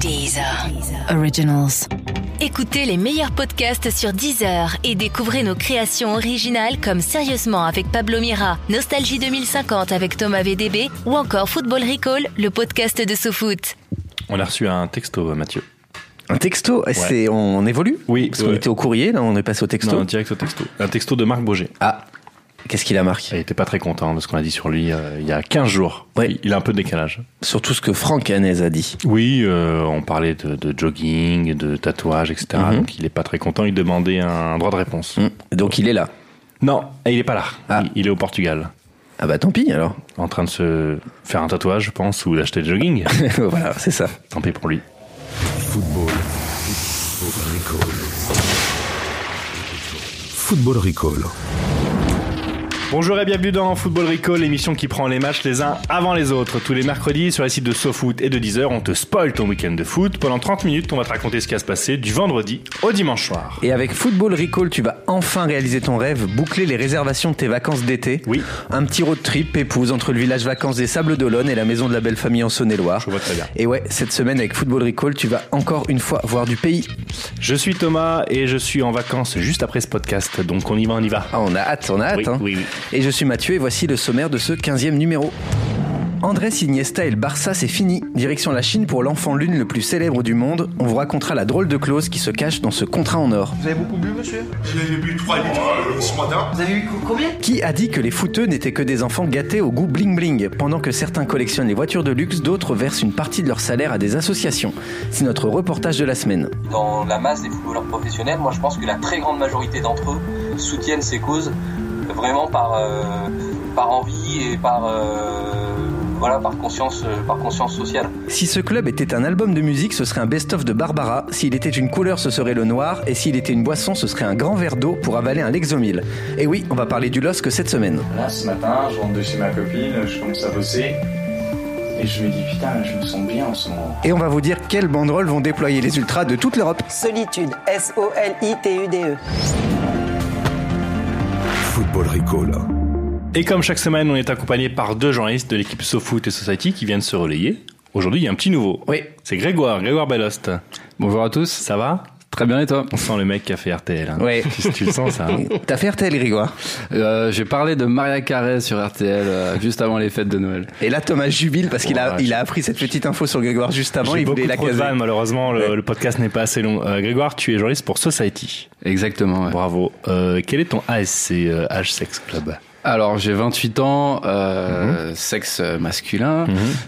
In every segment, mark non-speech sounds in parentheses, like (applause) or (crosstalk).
Deezer. Originals. Écoutez les meilleurs podcasts sur Deezer et découvrez nos créations originales comme Sérieusement avec Pablo Mira, Nostalgie 2050 avec Thomas VDB ou encore Football Recall, le podcast de SoFoot. On a reçu un texto, Mathieu. Un texto c'est, on, évolue? Oui, Parce qu'on ouais. était au courrier, là on est passé au texto. Non, direct au texto. Un texto de Marc Boger. Ah, qu'est-ce qu'il a marqué? Il était pas très content de ce qu'on a dit sur lui euh, il y a 15 jours. Ouais. Il- a un peu de décalage. Surtout ce que Franck Hanez a dit. Oui, euh, on parlait de, de jogging, de tatouage, etc. Mhm. Donc il est pas très content. Il demandait un droit de réponse. Hum, Donc il est là. Non, il est pas là. Ah. Il, il est au Portugal. Ah bah tant pis alors. En train de se faire un tatouage, je pense, ou d'acheter le jogging. (laughs) voilà, c'est ça. Tant pis pour lui. Football. Recall. Football Recall. Bonjour et bienvenue dans Football Recall, l'émission qui prend les matchs les uns avant les autres. Tous les mercredis sur les sites de SoFoot et de Deezer, on te spoil ton week-end de foot. Pendant 30 minutes, on va te raconter ce qui va se passer du vendredi au dimanche soir. Et avec Football Recall, tu vas enfin réaliser ton rêve, boucler les réservations de tes vacances d'été. Oui. Un petit road trip épouse entre le village vacances des Sables d'Olonne et la maison de la belle famille en Saône-et-Loire. Je vois très bien. Et ouais, cette semaine avec Football Recall, tu vas encore une fois voir du pays. Je suis Thomas et je suis en vacances juste après ce podcast, donc on y va, on y va. Ah, on a hâte, on a hâte. Oui, hein. oui, oui. Et je suis Mathieu et voici le sommaire de ce 15e numéro. Andrés Iniesta et le Barça, c'est fini. Direction la Chine pour l'enfant lune le plus célèbre du monde. On vous racontera la drôle de clause qui se cache dans ce contrat en or. Vous avez beaucoup bu, monsieur? J'ai bu 3 litres euh, ce matin. Vous avez eu co- combien? Qui a dit que les footeux n'étaient que des enfants gâtés au goût bling bling Pendant que certains collectionnent les voitures de luxe, d'autres versent une partie de leur salaire à des associations? C'est notre reportage de la semaine. dans la masse des footballeurs professionnels, moi je pense que la très grande majorité d'entre eux soutiennent ces causes vraiment par, euh, par envie et par, euh, voilà, par, conscience, euh, par conscience sociale. Si ce club était un album de musique, ce serait un best-of de Barbara. S'il était une couleur, ce serait le noir. Et s'il était une boisson, ce serait un grand verre d'eau pour avaler un Lexomil. Et oui, on va parler du LOSC cette semaine. Là, ce matin, je rentre de chez ma copine, je commence à bosser. Et je me dis, putain, je me sens bien en ce moment. Et on va vous dire quelles banderoles vont déployer les ultras de toute l'Europe. Solitude, S-O-L-I-T-U-D-E. Football Recall. Et comme chaque semaine, on est accompagné par deux journalistes de l'équipe SoFoot et Society qui viennent se relayer. Aujourd'hui, il y a un petit nouveau. Oui. C'est Grégoire, Grégoire Bellost. Bonjour à tous. Ça va? Très bien et toi On sent le mec qui a fait RTL. hein. Ouais. Tu, tu le sens ça hein (laughs) T'as fait RTL, Grégoire. euh, J'ai parlé de Maria Carré sur RTL euh, juste avant les fêtes de Noël. Et là, Thomas jubile parce qu'il Oh, a, il a appris cette petite info sur Grégoire juste avant. Il voulait la caser. malheureusement, le, Ouais. le podcast n'est pas assez long. Euh, Grégoire, tu es journaliste pour Society. Exactement. ouais. Bravo. Quel est ton ASC, Age Sex Club Alors j'ai 28 ans, euh, sexe masculin,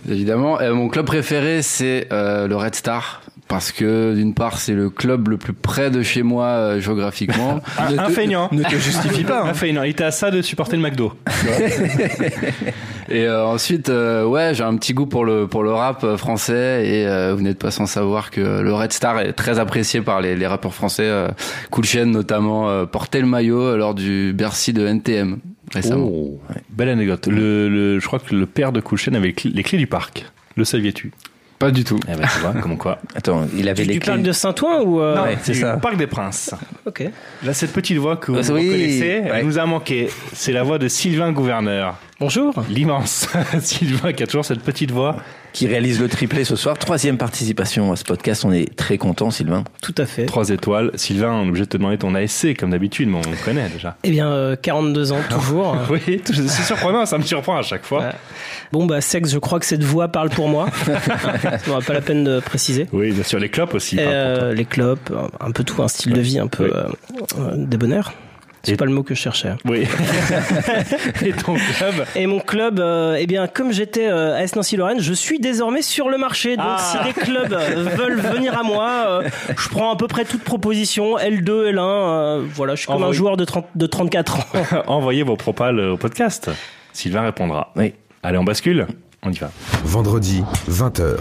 évidemment. Et mon club préféré c'est euh, le Red Star. Parce que d'une part c'est le club le plus près de chez moi euh, géographiquement. (laughs) Un, un feignant. Ne te justifie pas. Un hein. feignant. Il était à ça de supporter le McDo. (laughs) Et euh, ensuite, euh, ouais, j'ai un petit goût pour le pour le rap euh, français et euh, vous n'êtes pas sans savoir que le Red Star est très apprécié par les, les rappeurs français. Euh, cool Chain notamment euh, portait le maillot lors du Bercy de NTM récemment. Oh, belle anecdote. Le, le- je crois que le père de Coulchen avait les clés, les clés du parc. Le saviez-tu? Pas du tout. Eh ben, tu vois, comme quoi. Attends, il avait les du clés. parc de Saint-Ouen ou euh, Non, ouais, c'est ça. Parc des Princes. Ok. Là, cette petite voix que vous Ah, oui, reconnaissez, ouais. elle nous a manqué. C'est la voix de Sylvain Gouverneur. Bonjour. L'immense (laughs) Sylvain qui a toujours cette petite voix. Qui réalise le triplé ce soir. Troisième participation à ce podcast. On est très content, Sylvain. Tout à fait. Trois étoiles. Sylvain, on est obligé de te demander ton ASC, comme d'habitude, mais on connaît déjà. (laughs) Eh bien, euh, 42 ans (laughs) toujours. Oui, c'est surprenant, ça me surprend à chaque fois. Ouais. Bon, bah, sexe, je crois que cette voix parle pour moi. (laughs) Ça n'aura pas la peine de préciser. Oui, bien sûr, les clopes aussi. Euh, les clopes, un peu tout, un style de vie un peu Oui. euh, euh, débonnaire. C'est pas le mot que je cherchais. Oui. (laughs) (laughs) Et ton club Et mon club, euh, eh bien, comme j'étais euh, à S Nancy Lorraine, je suis désormais sur le marché. Donc, Ah. si des clubs euh, (laughs) veulent venir à moi, euh, je prends à peu près toute proposition, L2, L1. euh, voilà, je suis comme un joueur de, 30, de 34 ans. Envoyez vos propales au podcast. Sylvain répondra. Oui. Allez, on bascule On y va. Vendredi, 20h.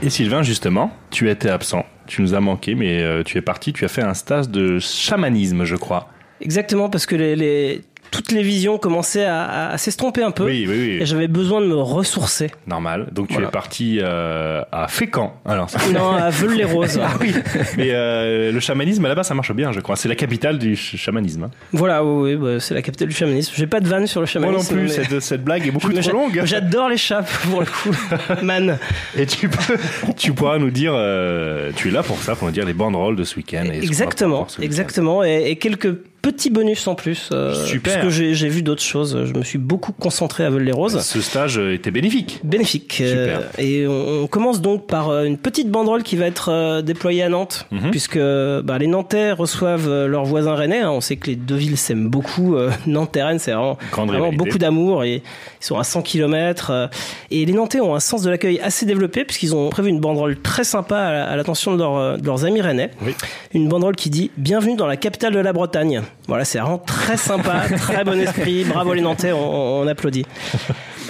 Et Sylvain, justement, tu étais absent. Tu nous as manqué, mais tu es parti. Tu as fait un stage de chamanisme, je crois. Exactement, parce que les, les- toutes les visions commençaient à, à- à s'estomper un peu. Oui, oui, oui. Et j'avais besoin de me ressourcer. Normal. Donc tu Voilà. es parti euh, à Fécamp. Alors, ça- Non, à (laughs) Veules-les-Roses. ah oui. Mais euh, le chamanisme là-bas, ça marche bien, je crois. C'est la capitale du ch- chamanisme. hein. Voilà, oui, oui, bah, c'est la capitale du chamanisme. J'ai pas de vanne sur le Moi chamanisme. non plus. mais- Cette, cette blague est beaucoup (laughs) trop longue. J'adore les chats pour le coup. (laughs) Man. Et tu peux, tu pourras nous dire, euh, tu es là pour ça, pour nous dire les banderoles de ce week-end. ce Exactement, exactement. Et, et quelques petits bonus en plus. euh, Super. Parce que j'ai j'ai vu d'autres choses. Je me suis beaucoup concentré à Veules-les-Roses. Ce stage euh, était bénéfique. Bénéfique. Euh, et on, on commence donc par euh, une petite banderole qui va être déployée à Nantes, Mhm. puisque bah, les Nantais reçoivent leurs voisins rennais. hein. On sait que les deux villes s'aiment beaucoup. Euh, (laughs) Nantes et Rennes, c'est vraiment, vraiment beaucoup d'amour. Et ils sont à 100 km. et les Nantais ont un sens de l'accueil assez développé, puisqu'ils ont prévu une banderole très sympa à, la- à l'attention de, leur- de leurs amis rennais. Oui. Une banderole qui dit Bienvenue dans la capitale de la Bretagne. Voilà, c'est vraiment très sympa, (laughs) très bon esprit. Bravo les Nantais, on, on applaudit.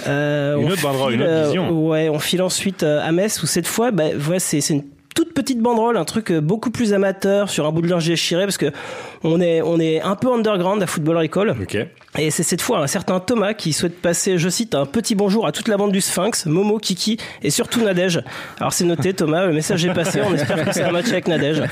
Euh, Une on autre banderole, file, une autre euh, vision. ouais, on file ensuite euh, à Metz où cette fois, bah, voilà, c'est c'est une toute petite banderole, un truc euh, beaucoup plus amateur sur un bout de linge déchiré parce que on est on est un peu underground à Football Recall. Ok. Et c'est cette fois un certain Thomas qui souhaite passer, je cite, un petit bonjour à toute la bande du Sphinx, Momo, Kiki et surtout Nadège. Alors c'est noté Thomas, le message est passé, on espère que c'est un match avec Nadège.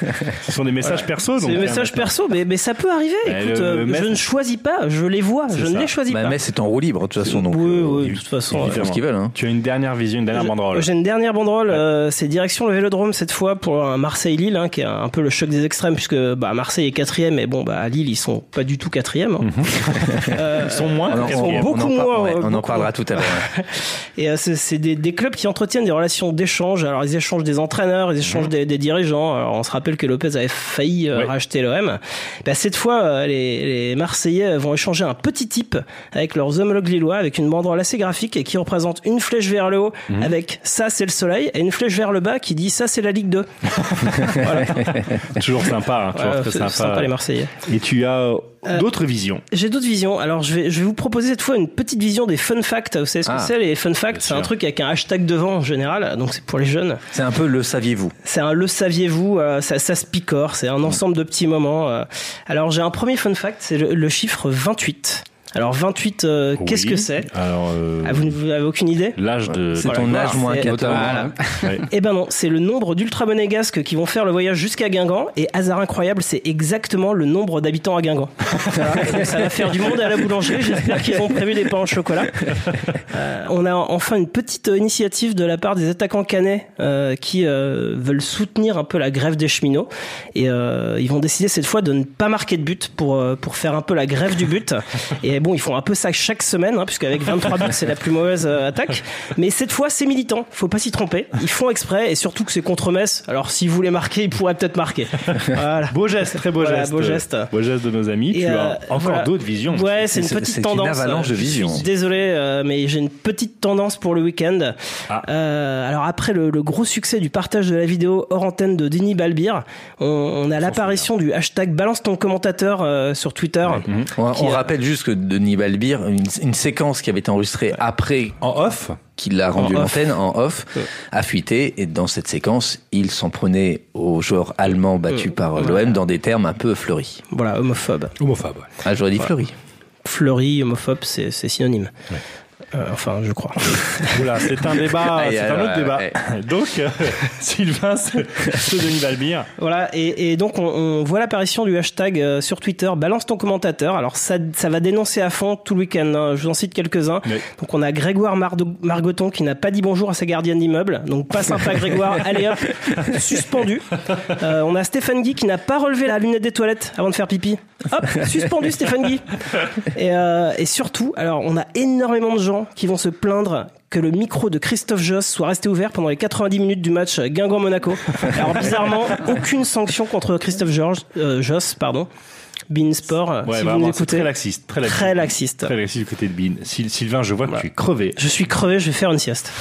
Ce sont des messages perso. C'est donc, des hein, messages perso, mais, mais ça peut arriver. Bah, Écoute, le- euh, le je ne choisis pas, je les vois, je ne les choisis Bah, pas. mais c'est en roue libre de toute façon, donc oui, euh, oui, de toute façon. ils ouais. font ce qu'ils veulent. Hein. Tu as une dernière vision, une dernière banderole. J'ai une dernière banderole, euh, c'est direction le Vélodrome cette fois pour un Marseille-Lille, hein, qui est un peu le choc des extrêmes puisque bah, Marseille est quatrième, mais bon, bah, à Lille ils sont pas du tout quatrième. hein. (laughs) Euh, Ils sont moins. On en, sont on- beaucoup on en par- moins, ouais, euh, on en parlera tout à l'heure. ouais. (laughs) Et euh, c'est c'est des, des clubs qui entretiennent des relations d'échange. Alors ils échangent des entraîneurs, ils échangent des, des dirigeants. Alors on se rappelle que Lopez avait failli Ouais. racheter l'OM. Bah, cette fois, euh, les, les Marseillais vont échanger un petit type avec leurs homologues lillois, avec une banderole assez graphique et qui représente une flèche vers le haut avec ça c'est le soleil et une flèche vers le bas qui dit ça c'est la Ligue 2. (laughs) (laughs) voilà. Toujours sympa, hein, toujours Voilà, très c'est sympa. sympa les Marseillais. Et tu as euh, d'autres visions. J'ai d'autres visions. Alors, je vais, je vais vous proposer cette fois une petite vision des fun facts. Vous savez ce que Ah. c'est, les fun facts? C'est un truc avec un hashtag devant en général. Donc, c'est pour les jeunes. C'est un peu le saviez-vous. C'est un le saviez-vous, euh, ça, ça se picore, c'est un ensemble de petits moments. euh. Alors j'ai un premier fun fact, c'est le, le chiffre 28. Alors 28, euh, qu'est-ce que c'est Alors, euh, Ah, Vous vous avez aucune idée l'âge de. C'est Voilà, ton âge moins c'est- 14 voilà. Ouais. Eh ben non, c'est le nombre d'ultra monégasques qui vont faire le voyage jusqu'à Guingamp. Et hasard incroyable, c'est exactement le nombre d'habitants à Guingamp. Voilà. (laughs) Ça va faire du monde à la boulangerie. J'espère qu'ils ont prévu des pains au chocolat. Euh, on a enfin une petite initiative de la part des attaquants canets euh, qui euh, veulent soutenir un peu la grève des cheminots. Et euh, ils vont décider cette fois de ne pas marquer de but pour, euh, pour faire un peu la grève du but. Et bon, ils font un peu ça chaque semaine, hein, puisqu'avec 23 buts, c'est la plus mauvaise euh, attaque. Mais cette fois, c'est militant. Faut pas s'y tromper. Ils font exprès et surtout que c'est contre Metz. Alors, s'ils voulaient marquer, ils pourraient peut-être marquer. Voilà. Beau geste, très beau Voilà, geste. beau geste. Beau geste de nos amis. Et, tu euh, as encore voilà. d'autres visions. Ouais, c'est une petite c'est une tendance. avalanche de visions. Désolé, euh, mais j'ai une petite tendance pour le week-end. Ah. Euh, alors après le, le gros succès du partage de la vidéo hors antenne de Denis Balbir, on, on a l'apparition du hashtag balance ton commentateur euh, sur Twitter. On, rappelle juste que Denis Balbir, une, une séquence qui avait été enregistrée après En off qu'il a rendu l'antenne en off, a fuité. Et dans cette séquence, il s'en prenait aux joueurs allemands battus par l'OM dans des termes un peu fleuris. Voilà, homophobe. Homophobe. Ah, j'aurais dit fleuris. Fleuri, homophobe, c'est c'est synonyme. Euh, enfin, je crois. (laughs) Oula, c'est un débat, c'est un autre ouais, débat. ouais. (laughs) Donc, euh, (laughs) Sylvain, ce, ce Denis Balbir. Voilà, et, et donc on, on voit l'apparition du hashtag euh, sur Twitter, balance ton commentateur. Alors ça, ça va dénoncer à fond tout le week-end, hein. je vous en cite quelques-uns. Oui. Donc on a Grégoire Mardo- Margoton qui n'a pas dit bonjour à sa gardienne d'immeuble, donc pas sympa Grégoire, allez hop, suspendu. Euh, on a Stéphane Guy qui n'a pas relevé la lunette des toilettes avant de faire pipi. Hop, suspendu Stéphane Guy. Et, euh, et surtout, alors on a énormément de gens qui vont se plaindre que le micro de Christophe Joss soit resté ouvert pendant les 90 minutes du match Guingamp-Monaco. (laughs) Alors bizarrement, aucune sanction contre Christophe Georges, euh, Joss, pardon. Bein Sport, Ouais, si vous nous écoutez. très laxiste. Très laxiste. Très laxiste. Très laxiste du côté de Bean. Syl- Sylvain, je vois que tu es crevé. Je suis crevé, je vais faire une sieste.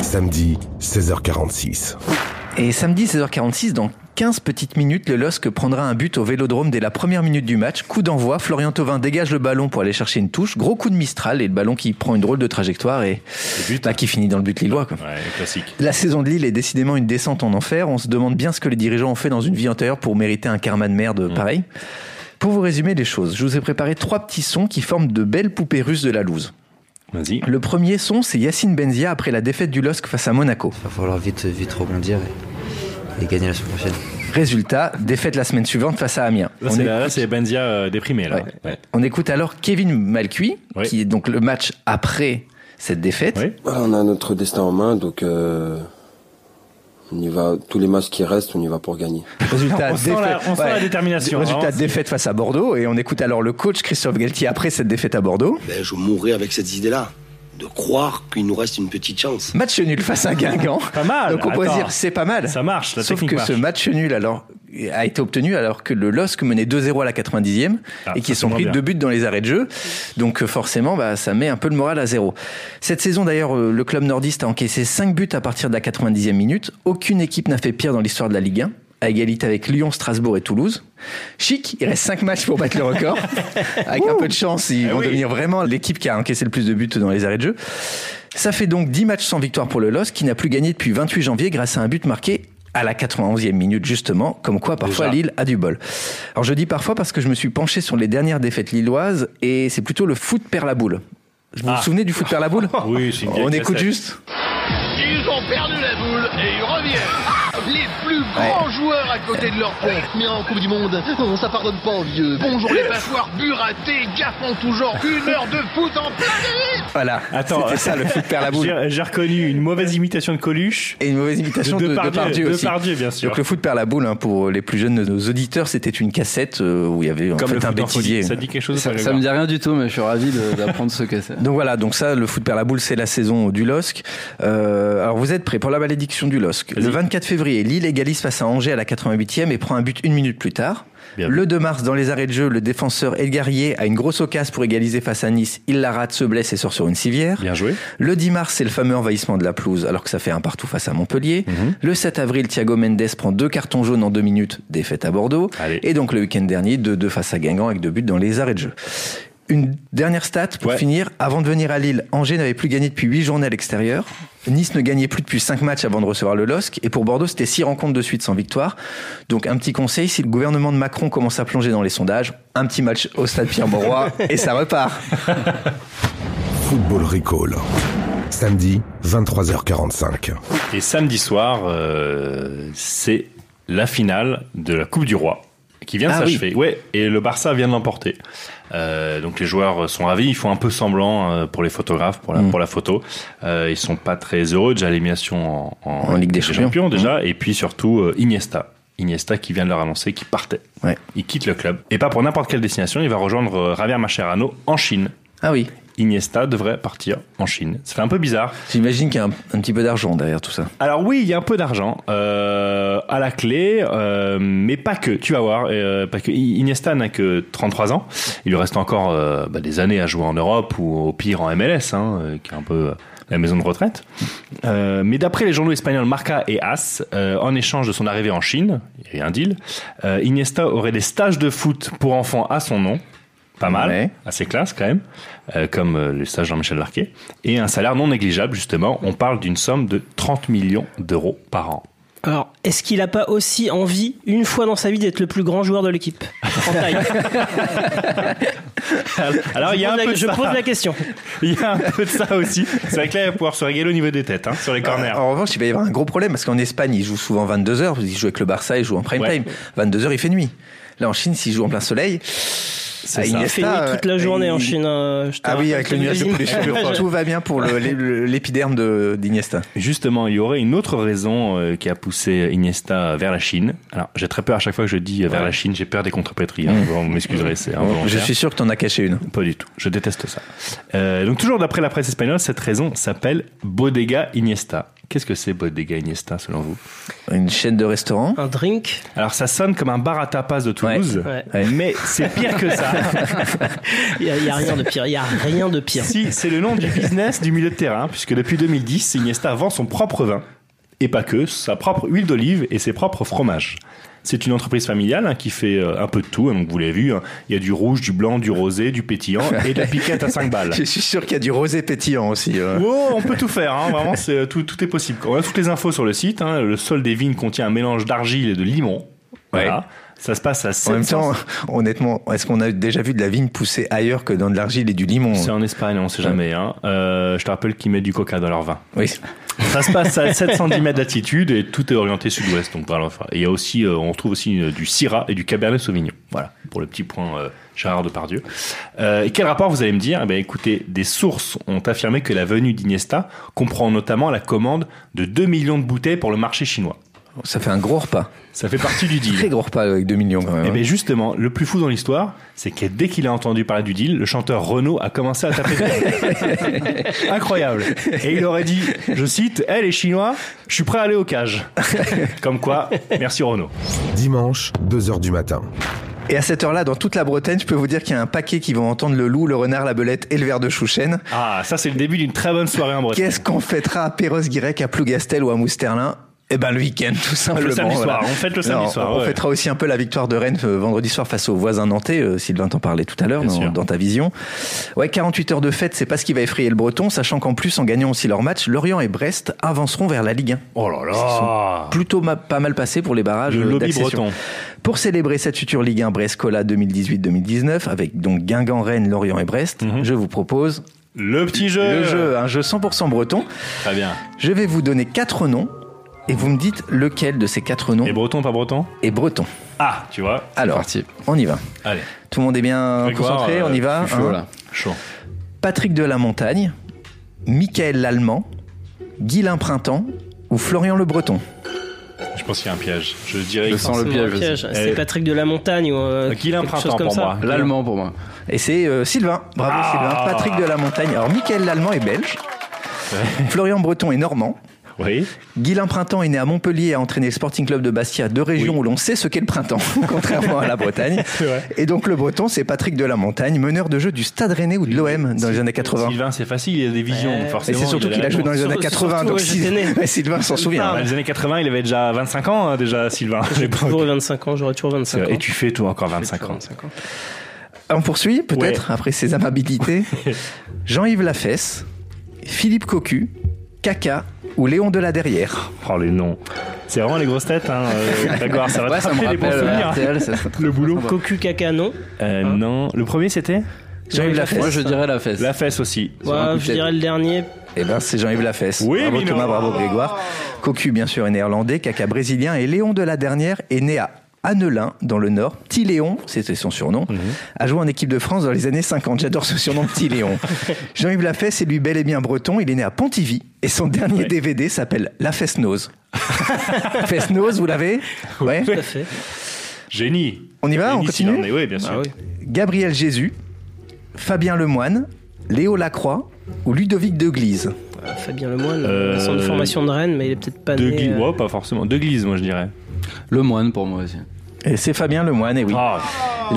Samedi, 16h46. Et samedi 16h46, dans 15 petites minutes, le LOSC prendra un but au vélodrome dès la première minute du match. Coup d'envoi, Florian Thauvin dégage le ballon pour aller chercher une touche. Gros coup de Mistral et le ballon qui prend une drôle de trajectoire et but. bah, qui finit dans le but lillois. Quoi. Ouais, classique. La saison de Lille est décidément une descente en enfer. On se demande bien ce que les dirigeants ont fait dans une vie antérieure pour mériter un karma de merde pareil. Pour vous résumer les choses, je vous ai préparé trois petits sons qui forment de belles poupées russes de la loose. Vas-y. Le premier son, c'est Yacine Benzia après la défaite du LOSC face à Monaco. Il va falloir vite, vite rebondir et, et gagner la semaine prochaine. Résultat, défaite la semaine suivante face à Amiens. Là, On c'est, écoute- là, c'est Benzia euh, déprimé, là. Ouais. Ouais. On écoute alors Kevin Malcuit, Oui. qui est donc le match après cette défaite. Oui. On a notre destin en main, donc euh, on y va. Tous les matchs qui restent, on y va pour gagner. Résultat, On sent la- on sent la détermination, Résultat, vraiment, c'est- défaite face à Bordeaux. Et on écoute alors le coach Christophe Galtier après cette défaite à Bordeaux. Ben, je mourrais avec cette idée-là, de croire qu'il nous reste une petite chance. Match nul face à Guingamp. Pas mal. Donc on pourrait dire c'est pas mal. Ça marche, la Sauf technique que marche. ce match nul alors a été obtenu alors que le LOSC menait 2-0 à la 90e Ah, et qu'ils ça, sont pris moins deux bien. buts dans les arrêts de jeu. Donc euh, forcément, bah, ça met un peu le moral à zéro. Cette saison d'ailleurs, euh, le club nordiste a encaissé 5 buts à partir de la 90e minute. Aucune équipe n'a fait pire dans l'histoire de la Ligue 1 à égalité avec Lyon, Strasbourg et Toulouse. Chic, il reste 5 matchs pour battre le record. (laughs) avec un peu de chance, ils Eh vont oui. devenir vraiment l'équipe qui a encaissé le plus de buts dans les arrêts de jeu. Ça fait donc 10 matchs sans victoire pour le LOSC qui n'a plus gagné depuis 28 janvier grâce à un but marqué à la 91e minute justement, comme quoi parfois Déjà. Lille a du bol. Alors je dis parfois parce que je me suis penché sur les dernières défaites lilloises et c'est plutôt le foot perd la boule. Vous Ah. vous souvenez du foot perd la boule (laughs) Oui, c'est On écoute juste. Ils ont perdu la boule et ils reviennent. Les plus grands joueurs à côté de leur pompe. Mais en Coupe du Monde, oh, ça pardonne pas aux vieux. Bonjour les (laughs) passoires, buratés, gaffant tout genre. Une heure de foot en plein délire. Voilà, Attends. c'était ça le foot perd la boule. J'ai, reconnu une mauvaise imitation de Coluche. Et une mauvaise imitation De de, de Depardieu, Depardieu aussi. Depardieu, bien sûr. Donc le foot perd la boule hein, pour les plus jeunes de nos auditeurs, c'était une cassette euh, où il y avait en Comme fait un en bêtisier. Ça dit quelque chose Ça, me dit rien du tout, mais je suis ravi de- d'apprendre ce que c'est. (laughs) Donc voilà, donc ça, le foot perd la boule, c'est la saison du LOSC. Euh, alors vous êtes prêts pour la malédiction du LOSC. Le Vas-y. 24 février, Lille égalise face à Angers à la 88e et prend un but une minute plus tard. Bien le 2 mars, dans les arrêts de jeu, le défenseur Elgarier a une grosse occasion pour égaliser face à Nice. Il la rate, se blesse et sort sur une civière. Bien joué. Le 10 mars, c'est le fameux envahissement de la pelouse, alors que ça fait un partout face à Montpellier. Mhm. Le 7 avril, Thiago Mendes prend deux cartons jaunes en deux minutes, défaite à Bordeaux. Allez. Et donc le week-end dernier, 2-2 face à Guingamp avec deux buts dans les arrêts de jeu. Une dernière stat pour Ouais. finir. Avant de venir à Lille, Angers n'avait plus gagné depuis 8 journées à l'extérieur. Nice ne gagnait plus depuis 5 matchs avant de recevoir le LOSC. Et pour Bordeaux, c'était 6 rencontres de suite sans victoire. Donc un petit conseil, si le gouvernement de Macron commence à plonger dans les sondages, un petit match au stade Pierre-Mauroy (laughs) et ça repart. Football Recall. Samedi, 23h45. Et samedi soir, euh, c'est la finale de la Coupe du Roi qui vient de Ah oui. s'achever. Ouais, et le Barça vient de l'emporter. Euh, donc les joueurs sont ravis, ils font un peu semblant euh, pour les photographes, pour la, Mm. pour la photo. Euh, ils sont pas très heureux déjà l'élimination en, En Ligue des Champions. Mm. déjà, et puis surtout euh, Iniesta. Iniesta qui vient de leur annoncer qu'il partait. Ouais. Il quitte le club. Et pas pour n'importe quelle destination, il va rejoindre Javier Mascherano en Chine. Ah oui, Iniesta devrait partir en Chine. Ça fait un peu bizarre. j'imagine qu'il y a un, un petit peu d'argent derrière tout ça. Alors oui, il y a un peu d'argent euh, à la clé, euh, mais pas que. Tu vas voir, euh, pas que. Iniesta n'a que 33 ans. Il lui reste encore bah, des années à jouer en Europe ou au pire en MLS, hein, qui est un peu la maison de retraite. Euh, mais d'après les journaux espagnols Marca et As, euh, en échange de son arrivée en Chine, il y a eu un deal, euh, Iniesta aurait des stages de foot pour enfants à son nom. Pas mal, Ouais. assez classe quand même, euh, comme euh, les stages Jean-Michel Larquet, et un salaire non négligeable justement. On parle d'une somme de 30 millions d'euros par an. Alors, est-ce qu'il a pas aussi envie, une fois dans sa vie, d'être le plus grand joueur de l'équipe? En taille. (laughs) Alors il y a un Je pose la- peu de Je ça. pose la question. (laughs) Il y a un peu de ça aussi. C'est vrai que là, il va pouvoir se régaler au niveau des têtes, hein, sur les corners. En revanche, il va y avoir un gros problème parce qu'en Espagne, il joue souvent 22h. Il joue avec le Barça, il joue en prime Ouais. time. 22h, il fait nuit. Là, en Chine, s'il joue en plein soleil, ah. Il Iniesta, fait nuit toute la journée en Chine. euh, Ah oui, avec le nuage de (laughs) plus. Tout va bien pour (laughs) l'épiderme de- d'Iniesta. Justement, il y aurait une autre raison euh, qui a poussé Iniesta vers la Chine. Alors, j'ai très peur à chaque fois que je dis euh, vers la Chine, j'ai peur des contrepétries. hein. Vous m'excuserez, c'est. Je suis sûr que tu en as caché une. Pas du tout. Je déteste ça. Euh, donc toujours d'après la presse espagnole, cette raison s'appelle Bodega Iniesta. Qu'est-ce que c'est Bodega Iniesta selon vous? Une chaîne de restaurants. Un drink. Alors ça sonne comme un bar à tapas de Toulouse, Ouais. Ouais. mais c'est pire que ça. (laughs) Il y, a- il y a rien de pire. Il y a rien de pire. si, c'est le nom du business du milieu de terrain, puisque depuis 2010, Iniesta vend son propre vin, et pas que, sa propre huile d'olive et ses propres fromages. C'est une entreprise familiale hein, qui fait euh, un peu de tout. hein, donc vous l'avez vu, hein, il y a du rouge, du blanc, du rosé, du pétillant et de la piquette à 5 balles. (laughs) Je suis sûr qu'il y a du rosé pétillant aussi. euh. On peut tout faire, vraiment, c'est, tout, tout est possible. On a toutes les infos sur le site. le sol des vignes contient un mélange d'argile et de limon. Voilà. Ça se passe à 700. En même temps, honnêtement, est-ce qu'on a déjà vu de la vigne pousser ailleurs que dans de l'argile et du limon? C'est en Espagne, on sait jamais. Hein. Euh, je te rappelle qu'ils mettent du coca dans leur vin. Oui. Ça se passe à 710 mètres d'altitude et tout est orienté sud-ouest. Donc voilà. Enfin, il y a aussi, euh, on retrouve aussi euh, du Syrah et du Cabernet Sauvignon. Voilà pour le petit point euh, Gérard Depardieu. Euh, et quel rapport vous allez me dire? Eh bien, écoutez, des sources ont affirmé que la venue d'Iniesta comprend notamment la commande de 2 millions de bouteilles pour le marché chinois. Ça fait un gros repas. Ça fait partie du deal. Très gros repas avec 2 millions quand même. Et hein. bien justement, le plus fou dans l'histoire, c'est que dès qu'il a entendu parler du deal, le chanteur Renaud a commencé à taper. (laughs) Incroyable. Et il aurait dit, je cite, "Eh les Chinois, je suis prêt à aller au cage." Comme quoi, merci Renaud. Dimanche, 2h du matin. Et à cette heure-là, dans toute la Bretagne, je peux vous dire qu'il y a un paquet qui vont entendre le loup, le renard, la belette et le ver de chouchen. Ah, ça c'est le début d'une très bonne soirée en Bretagne. Qu'est-ce qu'on fêtera à Perros-Guirec, à Plougastel ou à Mousterlin eh ben le week-end tout simplement. samedi voilà. soir, on fête le samedi Non, soir, On ouais. fêtera aussi un peu la victoire de Rennes euh, vendredi soir face aux voisins nantais. euh, Sylvain t'en parlait tout à l'heure dans, ta vision. Ouais, 48 heures de fête, c'est pas ce qui va effrayer le Breton, sachant qu'en plus en gagnant aussi leur match, Lorient et Brest avanceront vers la Ligue 1. Oh là sont là. plutôt ma- pas mal passé pour les barrages Le euh, lobby breton. Pour célébrer cette future Ligue 1 Brest-Cola 2018-2019 avec donc Guingamp, Rennes, Lorient et Brest, je vous propose Le petit jeu. le jeu, un jeu 100% breton. Très bien. Je vais vous donner quatre noms et vous me dites lequel de ces quatre noms Et breton, pas breton est breton. Ah, tu vois. Alors, parti. on y va. Allez. Tout le monde est bien Grégoire, concentré, euh, on y va. je suis chaud, hein là. Chaud. Patrick de la Montagne, Michael Lallemand, Guilain Printemps ou Florian Le Breton. Je pense qu'il y a un piège. Je dirais Je que sens le C'est piège piège. Eh. C'est Patrick de la Montagne ou euh, Guilain quelque chose Printemps comme pour ça. moi. L'allemand pour moi. Et c'est euh, Sylvain. Bravo Ah. Sylvain. Patrick de la Montagne. Alors Michael Lallemand est belge. Florian Breton est normand. Oui. Guilain Printemps est né à Montpellier et a entraîné le Sporting Club de Bastia, deux régions Oui. où l'on sait ce qu'est le printemps, (laughs) contrairement à la Bretagne. (laughs) Et donc le Breton, c'est Patrick de la Montagne, meneur de jeu du Stade Rennais ou de l'OM dans les années 80. Sylvain, c'est facile, il a des visions, Ouais. Et forcément. c'est surtout a qu'il a joué dans les années Surtout, 80, donc ouais, Sylvain s'en souvient. Dans les années 80, il avait déjà 25 ans, hein, déjà, Sylvain. J'ai toujours 25 ans, j'aurais toujours 25 ans. Et tu fais toi encore 25 ans. 25 ans. On poursuit peut-être Ouais. après ses amabilités. (laughs) Jean-Yves Lafesse, Philippe Cocu, Caca ou Léon de la Derrière. Oh les noms. C'est vraiment les grosses têtes, hein. euh, (laughs) Grégoire, ça va Ouais, te ça me rappeler les bons rappelle souvenirs. RTL, ça serait très Le boulot. Cocu caca non. Euh, non. Le premier c'était Jean-Yves Lafesse. Moi je dirais la fesse. La fesse aussi. Ouais, je dirais le dernier. Eh ben, c'est Jean-Yves Lafesse. Oui, bravo Mino. Thomas, bravo Grégoire. Cocu, bien sûr, est néerlandais. Caca brésilien. Et Léon de la Dernière est né à Annelin, dans le Nord. Petit Léon, c'était son surnom, a joué en équipe de France dans les années 50. J'adore ce surnom, Petit Léon. (laughs) Jean-Yves Lafesse est lui bel et bien breton. Il est né à Pontivy. Et son dernier Ouais. DVD s'appelle La Fesse Nose. (laughs) Fesse Nose, vous l'avez Ouais. Tout à fait. Ah, Génie. On y va, on Génie continue s'il en est, Oui, bien sûr. Ah oui. Gabriel Jésus, Fabien Lemoine, Léo Lacroix ou Ludovic Deglise? Euh, Fabien Lemoine, Euh, centre de formation de Rennes, mais il est peut-être pas De né. Guise, euh, ouais, pas forcément. De Guise, moi je dirais. Le moine pour moi aussi. Et c'est Fabien Lemoine, et oui. Ah,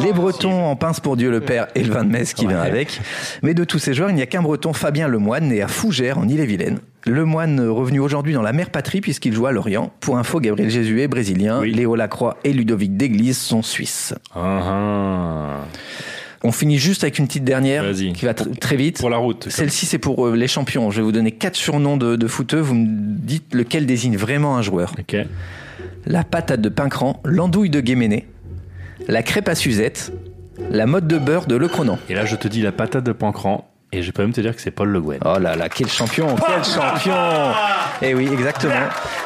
Les Bretons en pince pour Dieu le Père et le vin de Metz qui vient avec. Mais de tous ces joueurs, il n'y a qu'un Breton, Fabien Lemoine, né à Fougères, en Ille-et-Vilaine. Lemoine euh, revenu aujourd'hui dans la mère patrie puisqu'il joue à Lorient. Pour info, Gabriel Jésus est brésilien, Oui. Léo Lacroix et Ludovic Deglise sont suisses. ah, ah. On finit juste avec une petite dernière Vas-y. qui va tr- très vite. Pour la route. Celle-ci, c'est pour euh, les champions. Je vais vous donner quatre surnoms de, de footeux. Vous me dites lequel désigne vraiment un joueur. Ok. La patate de Pincran, l'andouille de Guéméné, la crêpe à Suzette, la mode de beurre de Le Cronan. Et là, je te dis la patate de Pancran. Et je peux même te dire que c'est Paul Le Guen. Oh là là, quel champion, quel (laughs) champion Eh oui, exactement.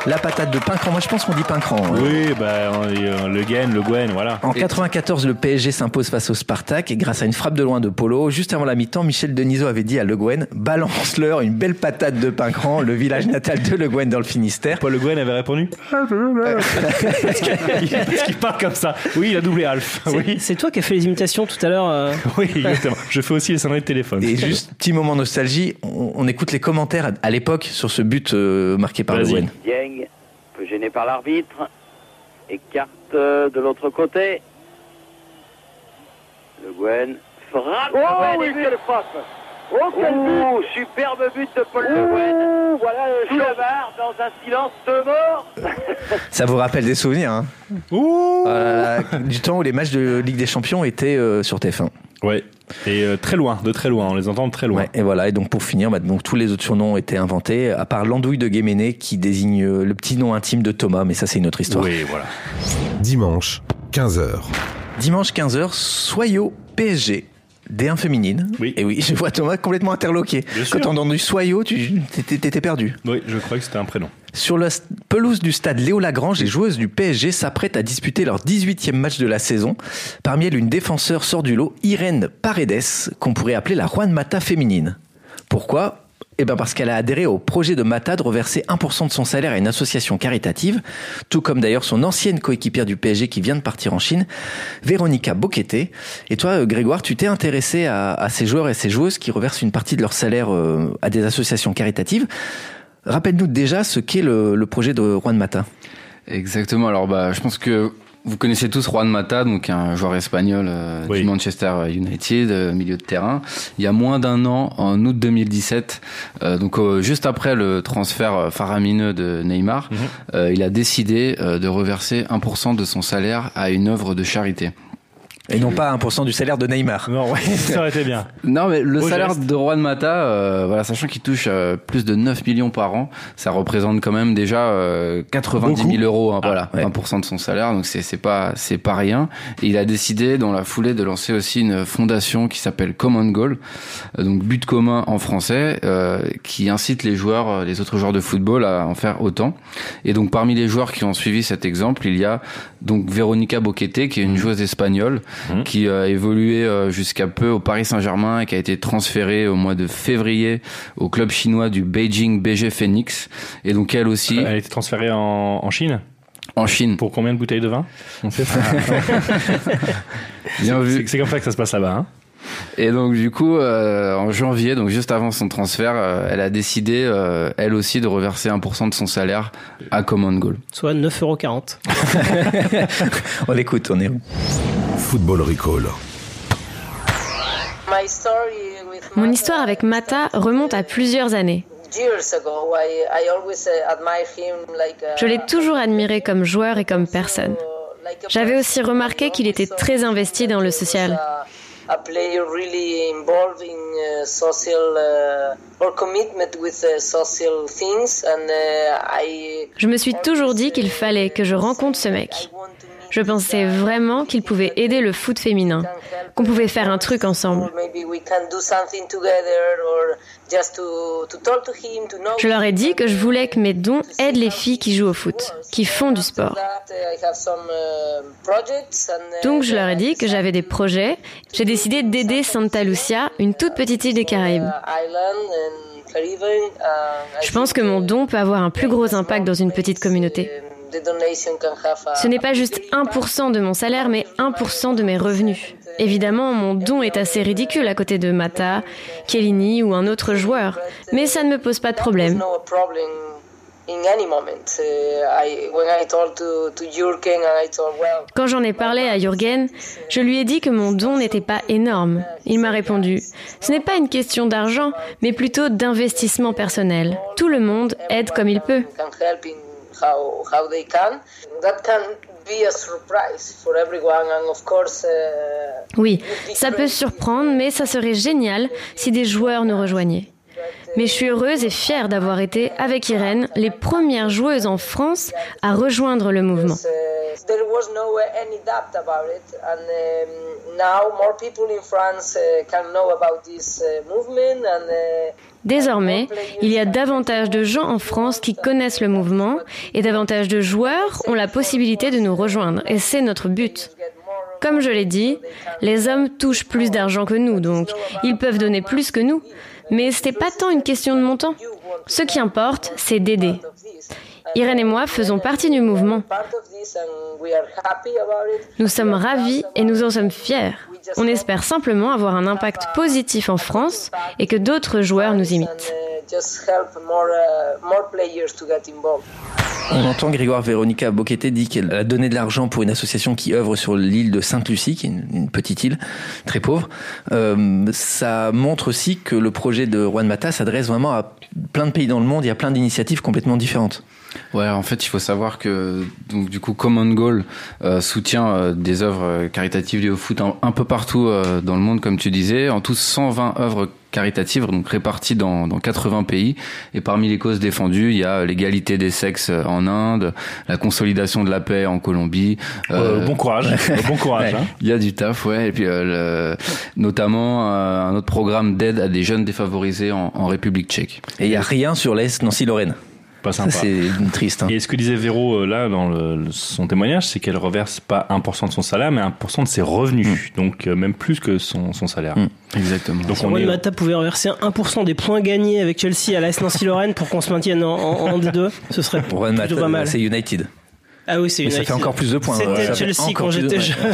La patate de Pincran. Moi, je pense qu'on dit Pincran. hein. Oui, bah, on dit, euh, Le Guen, Le Guen, voilà. En 94, le PSG s'impose face au Spartak et grâce à une frappe de loin de Polo, juste avant la mi-temps, Michel Denisot avait dit à Le Guen balance-leur une belle patate de Pincran, le village natal de Le Guen dans le Finistère. Paul Le Guen avait répondu (laughs) Parce qu'il parce qu'il parle comme ça. Oui, il a doublé Alf. C'est Oui, c'est toi qui as fait les imitations tout à l'heure. euh, (laughs) oui, exactement. Je fais aussi les sonneries de téléphone. Et juste petit moment nostalgie, on, on écoute les commentaires à, à l'époque sur ce but euh, marqué par Le. Guen. Dieng, un peu gêné par l'arbitre, écarte euh, de l'autre côté. Le Guen frappe. Oh oui, quelle frappe Oh, quel but Superbe but de Paul Le Guen. Voilà le Chavard dans un silence de mort. Ça vous rappelle des souvenirs, hein Ouh Oh là, Du temps où les matchs de Ligue des Champions étaient euh, sur TF1. Ouais. Et euh, très loin, de très loin, on les entend de très loin. Ouais, et voilà, et donc pour finir, bah, donc, tous les autres surnoms ont été inventés, à part l'andouille de Guéméné qui désigne euh, le petit nom intime de Thomas, mais ça c'est une autre histoire. Oui, voilà. Dimanche, 15h. Dimanche 15h, Soyo PSG. D1 féminine. Oui. Et oui, (laughs) je vois Thomas complètement interloqué. Bien Quand t'as entendu Soyo, tu t'étais perdu. Oui, je crois que c'était un prénom. Sur la pelouse du stade Léo Lagrange, les joueuses du PSG s'apprêtent à disputer leur 18e match de la saison. Parmi elles, une défenseur sort du lot, Irène Paredes, qu'on pourrait appeler la Juan Mata féminine. Pourquoi? Eh ben parce qu'elle a adhéré au projet de Mata de reverser 1% de son salaire à une association caritative, tout comme d'ailleurs son ancienne coéquipière du PSG qui vient de partir en Chine, Véronica Boquete. Et toi, euh, Grégoire, tu t'es intéressé à, ces joueurs et ces joueuses qui reversent une partie de leur salaire euh, à des associations caritatives. Rappelle-nous déjà ce qu'est le, le projet de Juan Mata. Exactement. Alors, bah, je pense que vous connaissez tous Juan Mata, donc un joueur espagnol euh, Oui. du Manchester United, euh, milieu de terrain. Il y a moins d'un an, en août 2017, euh, donc euh, juste après le transfert faramineux de Neymar, Mhm. il a décidé de reverser 1% de son salaire à une œuvre de charité. Et non pas 1% du salaire de Neymar. Non, ouais, (laughs) ça aurait été bien. Non, mais le Beau salaire geste. de Juan Mata, euh, voilà, sachant qu'il touche euh, plus de 9 millions par an, ça représente quand même déjà euh, 90 000 Beaucoup. euros, hein, voilà, ouais. 1% de son salaire, donc c'est c'est pas c'est pas rien. Et il a décidé dans la foulée de lancer aussi une fondation qui s'appelle Common Goal, euh, donc but commun en français, euh, qui incite les joueurs, euh, les autres joueurs de football à en faire autant. Et donc parmi les joueurs qui ont suivi cet exemple, il y a donc Veronica Boquete, qui est une joueuse espagnole, qui a évolué euh, jusqu'à peu au Paris Saint-Germain et qui a été transférée au mois de février au club chinois du Beijing BG Phoenix. Et donc elle aussi Elle a été transférée en, en Chine en Chine. Pour combien de bouteilles de vin? On sait pas. (laughs) Bien vu. C'est- C'est comme ça que ça se passe là-bas. Hein Et donc du coup, euh, en janvier, donc juste avant son transfert, euh, elle a décidé, euh, elle aussi, de reverser 1% de son salaire à Common Goal. Soit 9,40€. (laughs) On l'écoute, on est où? Football Recall. My story with Mon histoire avec Mata remonte à plusieurs années. years ago, I, I always uh, Je l'ai toujours admiré comme joueur et comme personne. J'avais aussi remarqué qu'il était très investi dans le social. A player really involved in uh, social uh, or commitment with uh, social things, and uh, I Je me suis toujours dit qu'il fallait que je rencontre ce mec. Je pensais vraiment qu'il pouvait aider le foot féminin, qu'on pouvait faire un truc ensemble. Je leur ai dit que je voulais que mes dons aident les filles qui jouent au foot, qui font du sport. Uh, uh, uh, Donc je leur ai dit que j'avais des projets. J'ai décidé d'aider Santa Lucia, une toute petite île des Caraïbes. Je pense que mon don peut avoir un plus gros impact dans une petite communauté. Ce n'est pas juste 1% de mon salaire, mais 1% de mes revenus. Évidemment, mon don est assez ridicule à côté de Mata, Kellini ou un autre joueur, mais ça ne me pose pas de problème. Quand j'en ai parlé à Jürgen, je lui ai dit que mon don n'était pas énorme. Il m'a répondu, ce n'est pas une question d'argent, mais plutôt d'investissement personnel. Tout le monde aide comme il peut. How they can. That can be a surprise for everyone, and of course, uh, Oui, ça peut surprendre, mais ça serait génial si des joueurs nous rejoignaient. Mais je suis heureuse et fière d'avoir été, avec Irène, les premières joueuses en France à rejoindre le mouvement. uh. Uh, Désormais, il y a davantage de gens en France qui connaissent le mouvement et davantage de joueurs ont la possibilité de nous rejoindre. Et c'est notre but. Comme je l'ai dit, les hommes touchent plus d'argent que nous, donc ils peuvent donner plus que nous. Mais ce n'est pas tant une question de montant. Ce qui importe, c'est d'aider. Irène et moi faisons partie du mouvement. Nous sommes ravis et nous en sommes fiers. On espère simplement avoir un impact positif en France et que d'autres joueurs nous imitent. On entend Grégoire Véronica Boquete dit qu'elle a donné de l'argent pour une association qui œuvre sur l'île de Sainte-Lucie, qui est une, petite île très pauvre. Euh, ça montre aussi que le projet de Juan Mata s'adresse vraiment à plein de pays dans le monde. Y a plein d'initiatives complètement différentes. Ouais, en fait, il faut savoir que donc du coup Common Goal euh, soutient euh, des œuvres caritatives liées au foot un, un peu partout euh, dans le monde, comme tu disais. En tout, 120 œuvres caritatives, donc réparties dans, dans 80 pays. Et parmi les causes défendues, il y a l'égalité des sexes en Inde, la consolidation de la paix en Colombie. Euh, (laughs) bon courage, ouais. bon courage. Hein. Il y a du taf, ouais. Et puis euh, le- notamment euh, un autre programme d'aide à des jeunes défavorisés en, en République tchèque. Et il n'y a rien sur l'Est Nancy-Lorraine. Pas sympa. Ça, c'est triste. hein. Et ce que disait Véro euh, là dans le- son témoignage, c'est qu'elle reverse pas 1% de son salaire, mais 1% de ses revenus. Donc euh, même plus que son, son salaire. Mm. Exactement. Donc Si on est. Mata pouvait reverser 1% des points gagnés avec Chelsea à l'AS Nancy-Lorraine pour qu'on se maintienne en, en, en D2, ce serait plutôt Mata, pas mal. c'est United. Ah oui, c'est Mais ça fait encore plus de points. C'était Chelsea quand j'étais jeune. (laughs)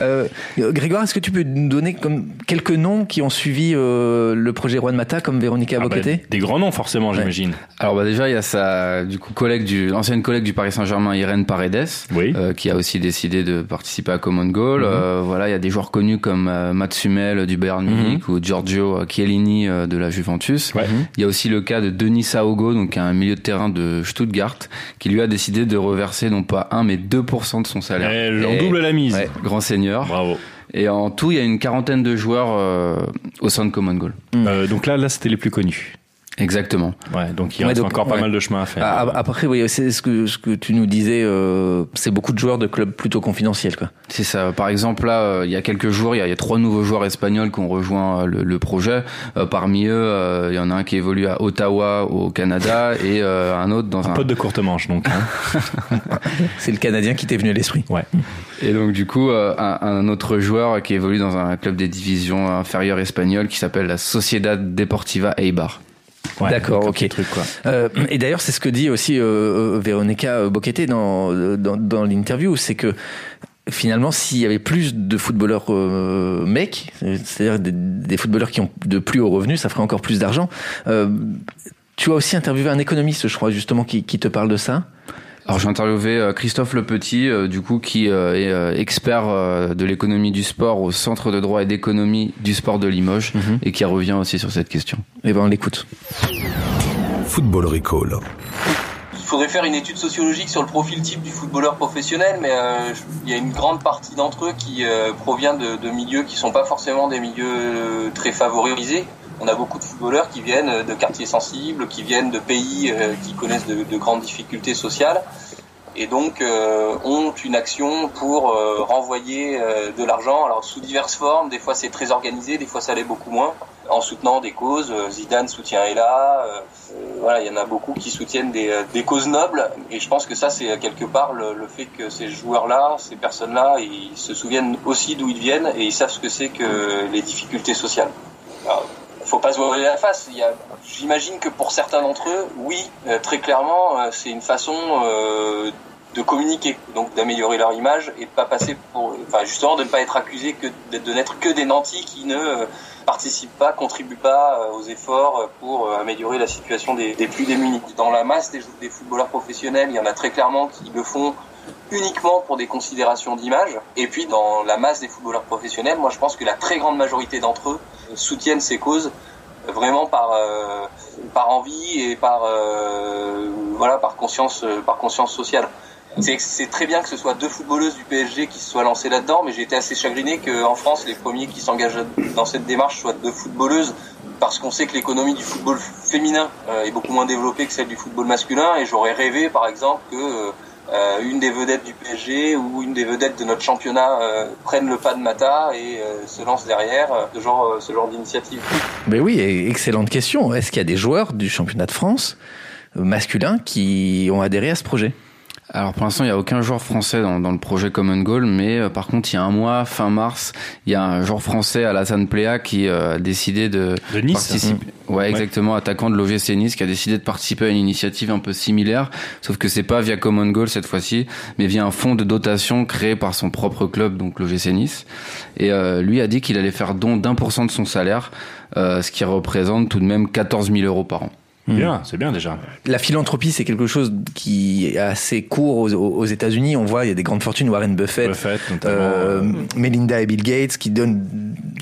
Euh, Grégoire, est-ce que tu peux nous donner comme quelques noms qui ont suivi euh, le projet Juan Mata, comme Véronica Ah bah, des grands noms forcément, j'imagine. Alors bah déjà il y a sa du coup collègue du ancienne collègue du Paris Saint-Germain Irène Paredes euh, qui a aussi décidé de participer à Common Goal. Mhm. Euh, voilà, il y a des joueurs connus comme euh, Mats Hummel du Bayern Mhm. Munich ou Giorgio Chiellini euh, de la Juventus. Il y a aussi le cas de Denis Saogo donc un milieu de terrain de Stuttgart qui lui a décidé de reverser non pas 1 mais 2% de son salaire. Eh, on double la mise. Ouais, grand seigneur. Bravo. Et en tout, il y a une quarantaine de joueurs euh, au sein de Common Goal. Euh, donc là, là c'était les plus connus. Exactement. Ouais, donc il Ouais, reste donc, encore pas ouais. mal de chemin à faire. Ah, ah, Après, oui, c'est ce que, ce que tu nous disais, euh, c'est beaucoup de joueurs de clubs plutôt confidentiels. Quoi. C'est ça. Par exemple, là, euh, il y a quelques jours, il y a, il y a trois nouveaux joueurs espagnols qui ont rejoint euh, le, le projet. Euh, parmi eux, euh, il y en a un qui évolue à Ottawa, au Canada, (laughs) et euh, un autre dans un... Pote de courte manche, donc. hein. (laughs) C'est le Canadien qui t'est venu à l'esprit. Ouais. Et donc, du coup, euh, un, un autre joueur qui évolue dans un club des divisions inférieures espagnoles qui s'appelle la Sociedad Deportiva Eibar. Ouais, D'accord, ok. petit truc, quoi. Euh, et d'ailleurs, c'est ce que dit aussi euh, euh, Véronica Boquete dans, dans, dans l'interview, c'est que finalement, s'il y avait plus de footballeurs euh, mecs, c'est-à-dire des, des footballeurs qui ont de plus hauts revenus, ça ferait encore plus d'argent. Euh, tu as aussi interviewé un économiste, je crois, justement, qui, qui te parle de ça. Alors j'ai interviewé euh, Christophe Le Petit, euh, du coup qui euh, est euh, expert euh, de l'économie du sport au Centre de droit et d'économie du sport de Limoges et qui revient aussi sur cette question. Eh ben on l'écoute. Football Recall. Il faudrait faire une étude sociologique sur le profil type du footballeur professionnel, mais euh, il y a une grande partie d'entre eux qui euh, provient de, de milieux qui sont pas forcément des milieux très favorisés. On a beaucoup de footballeurs qui viennent de quartiers sensibles, qui viennent de pays euh, qui connaissent de, de grandes difficultés sociales et donc euh, ont une action pour euh, renvoyer euh, de l'argent, sous diverses formes, des fois c'est très organisé, des fois ça l'est beaucoup moins, en soutenant des causes, euh, Zidane soutient Ella, euh, euh, voilà, il y en a beaucoup qui soutiennent des, euh, causes nobles, et je pense que ça c'est euh, quelque part le, le fait que ces joueurs-là, ces personnes-là, ils se souviennent aussi d'où ils viennent et ils savent ce que c'est que les difficultés sociales. Pas se voiler la face. Il y a, j'imagine que pour certains d'entre eux, oui, euh, très clairement, euh, c'est une façon euh, de communiquer, donc d'améliorer leur image et de pas passer pour, enfin justement de ne pas être accusé que de, n'être que des nantis qui ne participent pas, contribuent pas aux efforts pour améliorer la situation des, plus démunis. Dans la masse des footballeurs professionnels, il y en a très clairement qui le font uniquement pour des considérations d'image. Et puis dans la masse des footballeurs professionnels, moi je pense que la très grande majorité d'entre eux soutiennent ces causes vraiment par euh, par envie et par euh, voilà par conscience euh, par conscience sociale. C'est très bien que ce soit deux footballeuses du PSG qui se soient lancées là-dedans, mais j'ai été assez chagriné qu'en France, les premiers qui s'engagent dans cette démarche soient deux footballeuses, parce qu'on sait que l'économie du football féminin euh, est beaucoup moins développée que celle du football masculin, et j'aurais rêvé, par exemple, que euh, une des vedettes du PSG ou une des vedettes de notre championnat euh, prenne le pas de Mata et euh, se lance derrière euh, ce genre, euh, ce genre d'initiative. Mais oui, excellente question. Est-ce qu'il y a des joueurs du championnat de France euh, masculins qui ont adhéré à ce projet? Alors pour l'instant, il n'y a aucun joueur français dans, dans le projet Common Goal, mais euh, par contre, il y a un mois, fin mars, il y a un joueur français, Alassane Pléa, qui euh, a décidé de, De Nice participer. Mmh. Ouais, exactement, attaquant de l'OGC Nice, qui a décidé de participer à une initiative un peu similaire, sauf que c'est pas via Common Goal cette fois-ci, mais via un fonds de dotation créé par son propre club, donc l'OGC Nice. Et euh, lui a dit qu'il allait faire don d'un pour cent de son salaire, euh, ce qui représente tout de même 14 000 euros par an. Bien, c'est bien déjà. La philanthropie, c'est quelque chose qui est assez court aux, aux États-Unis. On voit, il y a des grandes fortunes, Warren Buffett, euh, Melinda et Bill Gates, qui donnent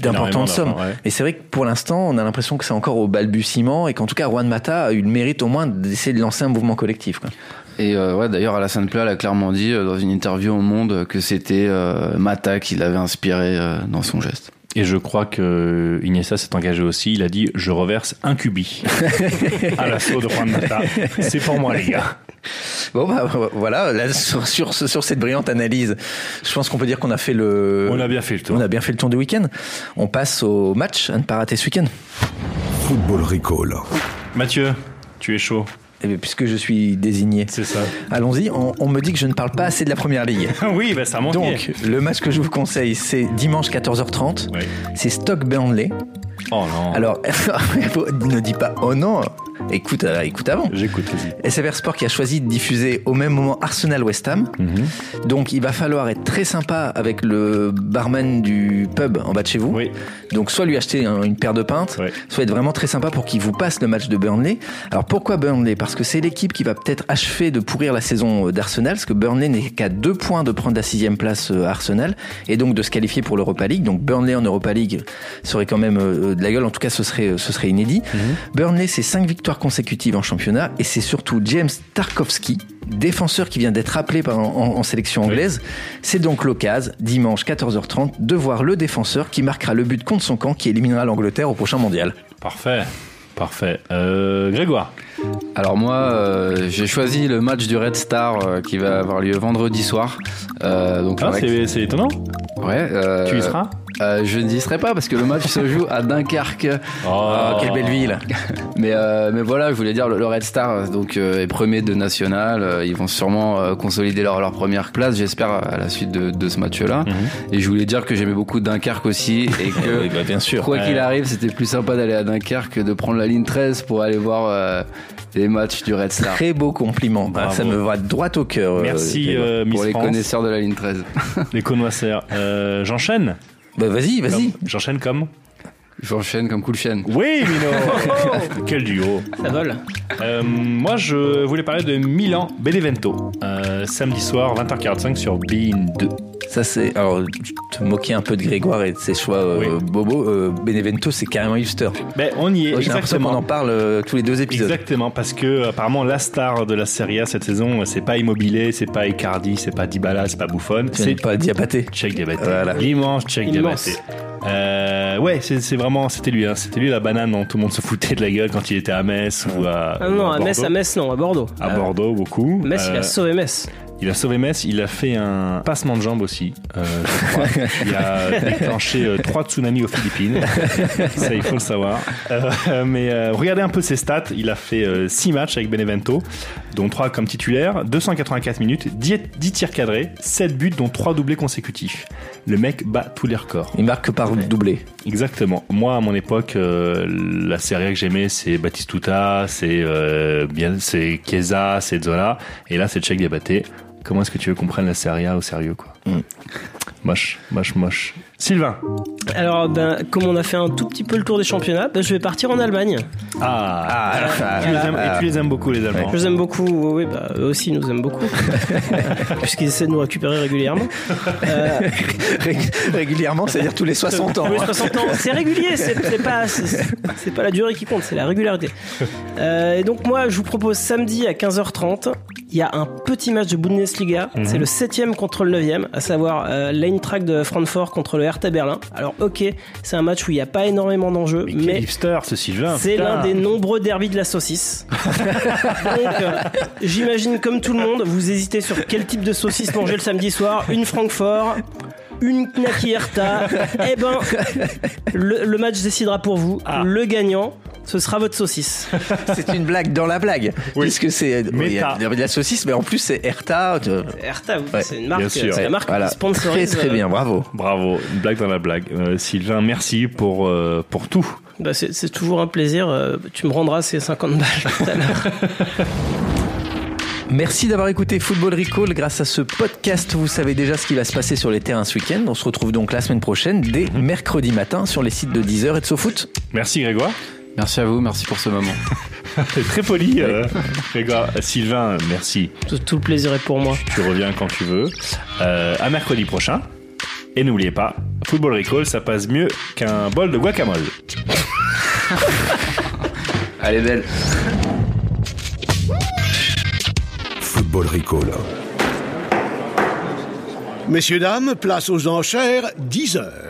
d'importantes sommes. ouais. Et c'est vrai que pour l'instant, on a l'impression que c'est encore au balbutiement et qu'en tout cas, Juan Mata a eu le mérite au moins d'essayer de lancer un mouvement collectif. Quoi. Et euh, ouais, d'ailleurs, Alassane Plal a clairement dit euh, dans une interview au Monde que c'était euh, Mata qui l'avait inspiré euh, dans son geste. Et je crois que Iniesta s'est engagé aussi. Il a dit Je reverse un cubi (laughs) à l'assaut de Juan Mata. C'est pour moi, les gars. Bon, bah voilà, là, sur, sur cette brillante analyse, je pense qu'on peut dire qu'on a fait le. On a bien fait le tour. On a bien fait le tour du week-end. On passe au match à ne pas rater ce week-end. Football Recall. Mathieu, tu es chaud? Eh bien, puisque je suis désigné. C'est ça. Allons-y, on, on me dit que je ne parle pas assez de la première ligue. (laughs) oui, bah ça manquait. Donc, le match que je vous conseille, c'est dimanche 14h30. C'est Stock Burnley. Oh non. Alors, (laughs) ne dis pas oh non. Écoute, euh, écoute avant. J'écoute, vas-y. SFR Sport qui a choisi de diffuser au même moment Arsenal West Ham. Mhm. Donc il va falloir être très sympa avec le barman du pub en bas de chez vous. Donc soit lui acheter un- une paire de pintes, soit être vraiment très sympa pour qu'il vous passe le match de Burnley. Alors pourquoi Burnley? Parce que c'est l'équipe qui va peut-être achever de pourrir la saison euh, d'Arsenal, parce que Burnley n'est qu'à deux points de prendre la sixième place euh, à Arsenal et donc de se qualifier pour l'Europa League. Donc Burnley en Europa League serait quand même de la gueule. En tout cas, ce serait ce serait inédit. Burnley, c'est cinq victoires consécutives en championnat et c'est surtout James Tarkovsky, défenseur qui vient d'être appelé par- en, en sélection anglaise. C'est donc l'occasion, dimanche 14h30, de voir le défenseur qui marquera le but contre son camp qui éliminera l'Angleterre au prochain mondial. Parfait. Parfait. Euh, Grégoire. Alors moi, euh, j'ai choisi le match du Red Star euh, qui va avoir lieu vendredi soir. Euh, donc Ah, c'est c'est étonnant. Ouais. euh, Tu y seras? Euh, Je n'y serai pas parce que le match se joue à Dunkerque. Oh, quelle belle ville (laughs) Mais euh, mais voilà, je voulais dire le, le Red Star euh, donc euh, est premier de national. ils vont sûrement euh, consolider leur leur première place, j'espère à la suite de, de ce match-là. Et je voulais dire que j'aimais beaucoup Dunkerque aussi et (laughs) que Oui, bah, bien sûr. quoi qu'il arrive, c'était plus sympa d'aller à Dunkerque que de prendre la ligne 13 pour aller voir euh, les matchs du Red Star. Très beau compliment. Ah, Bravo. ça me va droit au cœur. Merci, euh, Miss pour les France. connaisseurs de la ligne 13. Les connoisseurs. Euh, J'enchaîne Bah vas-y, vas-y. J'enchaîne comme J'enchaîne comme cool chaîne. Oui, Mino (laughs) (laughs) Quel duo Ça vole. Euh, Moi, je voulais parler de Milan Benevento. Euh, samedi soir, 20h45 sur Bein 2. Ça c'est alors te moquer un peu de Grégoire et de ses choix euh, Bobo. euh, Benevento c'est carrément Ulster. Ben, on y est, J'ai l'impression exactement. qu'on en parle euh, tous les deux épisodes. Exactement, parce que apparemment la star de la Serie A cette saison, euh, c'est pas Immobilier, c'est pas Icardi, c'est pas Dybala, c'est pas Buffon, C'est pas Diabaté. Cheikh Diabaté. Voilà. L'immense Immense. Diabaté. Euh, ouais, c'est vraiment, c'était lui, hein. c'était lui la banane dont tout le monde se foutait de la gueule quand il était à Metz ou à, Ah ou non, à à Metz, à Metz, non, à Bordeaux. À Bordeaux, beaucoup. Metz, il Euh, a sauvé Metz. Il a sauvé Metz, il a fait un passement de jambes aussi. euh, je crois. (laughs) il a déclenché euh, trois tsunamis aux Philippines. (laughs) Ça, il faut le savoir. Euh, mais euh, regardez un peu ses stats. Il a fait 6 matchs avec Benevento, dont 3 comme titulaire, 284 minutes, 10, 10 tirs cadrés, 7 buts, dont 3 doublés consécutifs. Le mec bat tous les records. Il marque que par doublé. Exactement. Moi, à mon époque, euh, la série que j'aimais, c'est Batistuta, c'est euh, bien, c'est Chiesa, c'est Zola, et là, c'est Cheikh Diabaté. Comment est-ce que tu veux qu'on prenne la série A au sérieux, quoi Moche, moche, moche. Sylvain. Alors, ben, comme on a fait un tout petit peu le tour des championnats, ben, je vais partir en Allemagne. Ah, Ah, tu les ah, aimes- ah. et tu les aimes beaucoup, les Allemands. Je les aime beaucoup, oui, oui, bah, eux aussi nous aiment beaucoup, (laughs) puisqu'ils essaient de nous récupérer régulièrement. Euh, Ré- Régulièrement, c'est-à-dire tous les 60 ans. tous les 60 ans, c'est régulier, c'est pas, pas la durée qui compte, c'est la régularité. Euh, et donc moi, je vous propose samedi à 15h30, il y a un petit match de Bundesliga, Mhm. c'est le 7ème contre le 9ème, à savoir euh, l'Eintracht de Francfort contre le Hertha Berlin. Alors ok, c'est un match où il n'y a pas énormément d'enjeux, Mais mais hipster, ce Sylvain. c'est l'un des nombreux derbys de la saucisse. (laughs) Donc, euh, j'imagine comme tout le monde, vous hésitez sur quel type de saucisse manger le samedi soir. Une Francfort, une Knaki Hertha. Eh ben, le, le match décidera pour vous. Ah. Le gagnant, ce sera votre saucisse. (laughs) C'est une blague dans la blague. Puisque c'est. De la saucisse, mais en plus c'est Erta. euh, Hertha, oui, Ouais, c'est une marque, bien sûr. c'est la marque Voilà. qui sponsorise. Très très euh, bien, bravo. Bravo, une blague dans la blague. Euh, Sylvain, merci pour, euh, pour tout. bah, c'est c'est toujours un plaisir. euh, Tu me rendras ces 50 balles tout à l'heure. (laughs) Merci d'avoir écouté Football Recall. Grâce à ce podcast, vous savez déjà ce qui va se passer sur les terrains ce week-end. On se retrouve donc la semaine prochaine, dès mercredi matin, sur les sites de Deezer et de SoFoot. Merci Grégoire. Merci à vous, merci pour ce moment. (laughs) Très poli, euh, Grégoire. Sylvain, merci. Tout, tout le plaisir est pour moi. Tu reviens quand tu veux. Euh, à mercredi prochain. Et n'oubliez pas, Football Recall, ça passe mieux qu'un bol de guacamole. (laughs) Allez, belle. Football Recall. Messieurs, dames, place aux enchères, 10 heures.